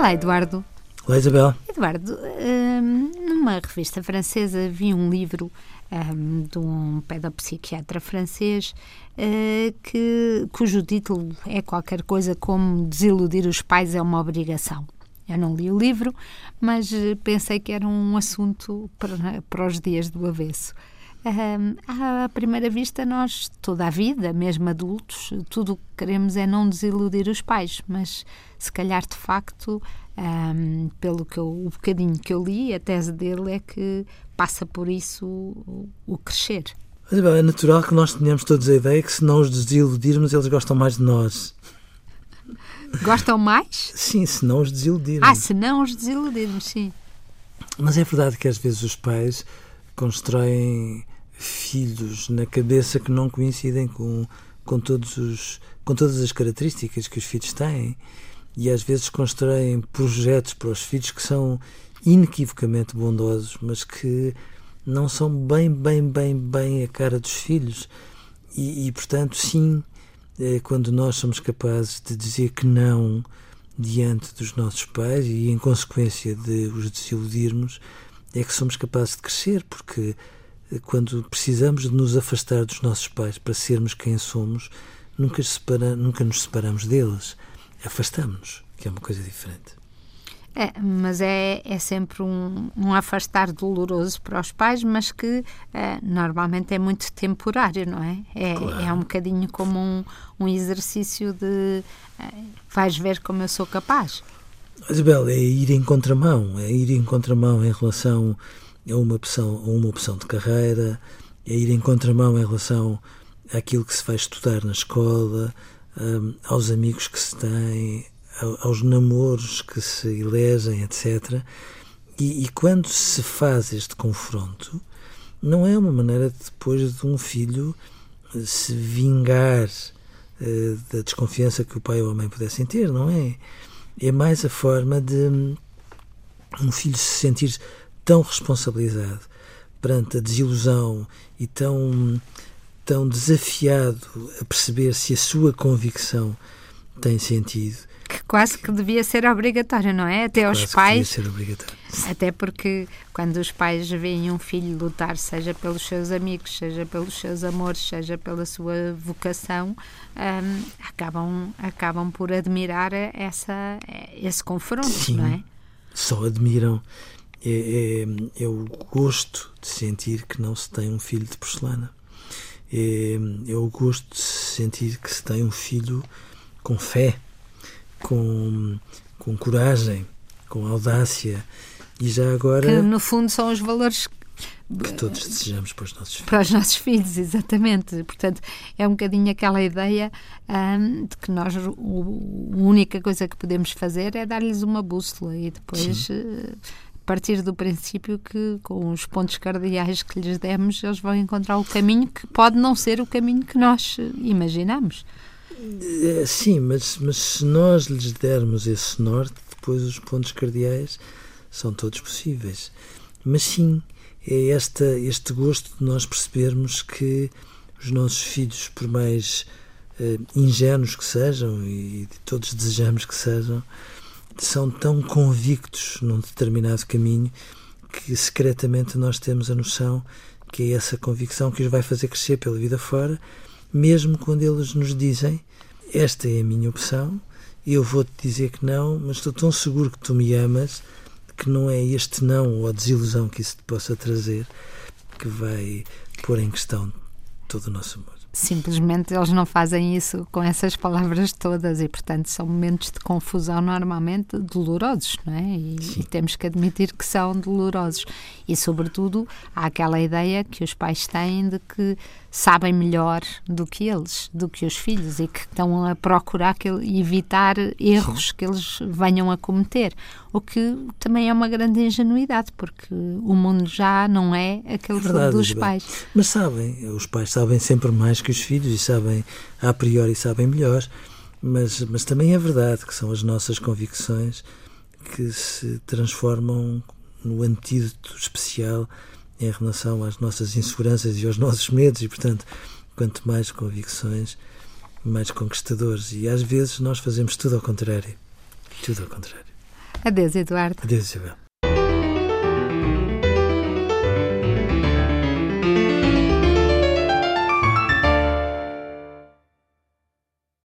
Olá, Eduardo. Olá, Isabel. Eduardo, hum, numa revista francesa vi um livro um, de um pedopsiquiatra francês uh, que, cujo título é qualquer coisa como Desiludir os pais é uma obrigação. Eu não li o livro, mas pensei que era um assunto para, para os dias do avesso. Um, à primeira vista, nós, toda a vida, mesmo adultos, tudo o que queremos é não desiludir os pais, mas se calhar de facto, um, pelo que eu, o bocadinho que eu li, a tese dele é que passa por isso o, o crescer. Mas, bem, é natural que nós tenhamos todos a ideia que se não os desiludirmos, eles gostam mais de nós. Gostam mais? Sim, se não os desiludirmos. Ah, se não os desiludirmos, sim. Mas é verdade que às vezes os pais constroem filhos na cabeça que não coincidem com, com, todos os, com todas as características que os filhos têm e às vezes constroem projetos para os filhos que são inequivocamente bondosos, mas que não são bem, bem, bem, bem a cara dos filhos. E, e portanto, sim, é quando nós somos capazes de dizer que não diante dos nossos pais e em consequência de os desiludirmos, é que somos capazes de crescer, porque quando precisamos de nos afastar dos nossos pais para sermos quem somos, nunca, separa, nunca nos separamos deles. Afastamos-nos, que é uma coisa diferente. É, mas é, é sempre um, um afastar doloroso para os pais, mas que é, normalmente é muito temporário, não é? É, claro. é um bocadinho como um, um exercício de é, vais ver como eu sou capaz. Isabel, é ir em contramão, é ir em contramão em relação a uma opção, a uma opção de carreira, é ir em contramão em relação àquilo que se vai estudar na escola, um, aos amigos que se têm, aos namoros que se elegem, etc. E, e, quando se faz este confronto, não é uma maneira de, depois de um filho se vingar uh, da desconfiança que o pai ou a mãe pudessem ter, não é? é mais a forma de um filho se sentir tão responsabilizado perante a desilusão e tão, tão desafiado a perceber se a sua convicção tem sentido. Que quase que devia ser obrigatório, não é? Até aos pais. devia ser obrigatório. Até porque quando os pais veem um filho lutar, seja pelos seus amigos, seja pelos seus amores, seja pela sua vocação, um, acabam, acabam por admirar essa, esse confronto, Sim, não é? Só admiram. É, é, é, o gosto de sentir que não se tem um filho de porcelana. É, é o gosto de sentir que se tem um filho com fé, com, com coragem, com audácia. E já agora. Que no fundo são os valores que todos desejamos para os nossos filhos. Para os nossos filhos, exatamente. Portanto, é um bocadinho aquela ideia hum, de que nós, o, a única coisa que podemos fazer é dar-lhes uma bússola e depois uh, partir do princípio que, com os pontos cardeais que lhes demos, eles vão encontrar o caminho que pode não ser o caminho que nós imaginamos. É, sim, mas, mas se nós lhes dermos esse norte, depois os pontos cardeais são todos possíveis. Mas sim, é esta, este gosto de nós percebermos que os nossos filhos, por mais uh, ingênuos que sejam, e todos desejamos que sejam, são tão convictos num determinado caminho que secretamente nós temos a noção que é essa convicção que os vai fazer crescer pela vida fora, mesmo quando eles nos dizem esta é a minha opção, eu vou-te dizer que não, mas estou tão seguro que tu me amas que não é este não ou a desilusão que isso te possa trazer que vai pôr em questão todo o nosso amor. Simplesmente eles não fazem isso com essas palavras todas e, portanto, são momentos de confusão normalmente dolorosos, não é? E, e, temos que admitir que são dolorosos. E, sobretudo, há aquela ideia que os pais têm de que sabem melhor do que eles, do que os filhos e que estão a procurar que, evitar erros Sim. que eles venham a cometer. O que também é uma grande ingenuidade, porque o mundo já não é aquele é verdade, dos pais. Mas sabem, os pais sabem sempre mais que os filhos e sabem, a priori, sabem melhor. Mas, mas também é verdade que são as nossas convicções que se transformam no antídoto especial em relação às nossas inseguranças e aos nossos medos, e portanto, quanto mais convicções, mais conquistadores. E às vezes nós fazemos tudo ao contrário. Tudo ao contrário. Adeus, Eduardo. Adeus, Isabel.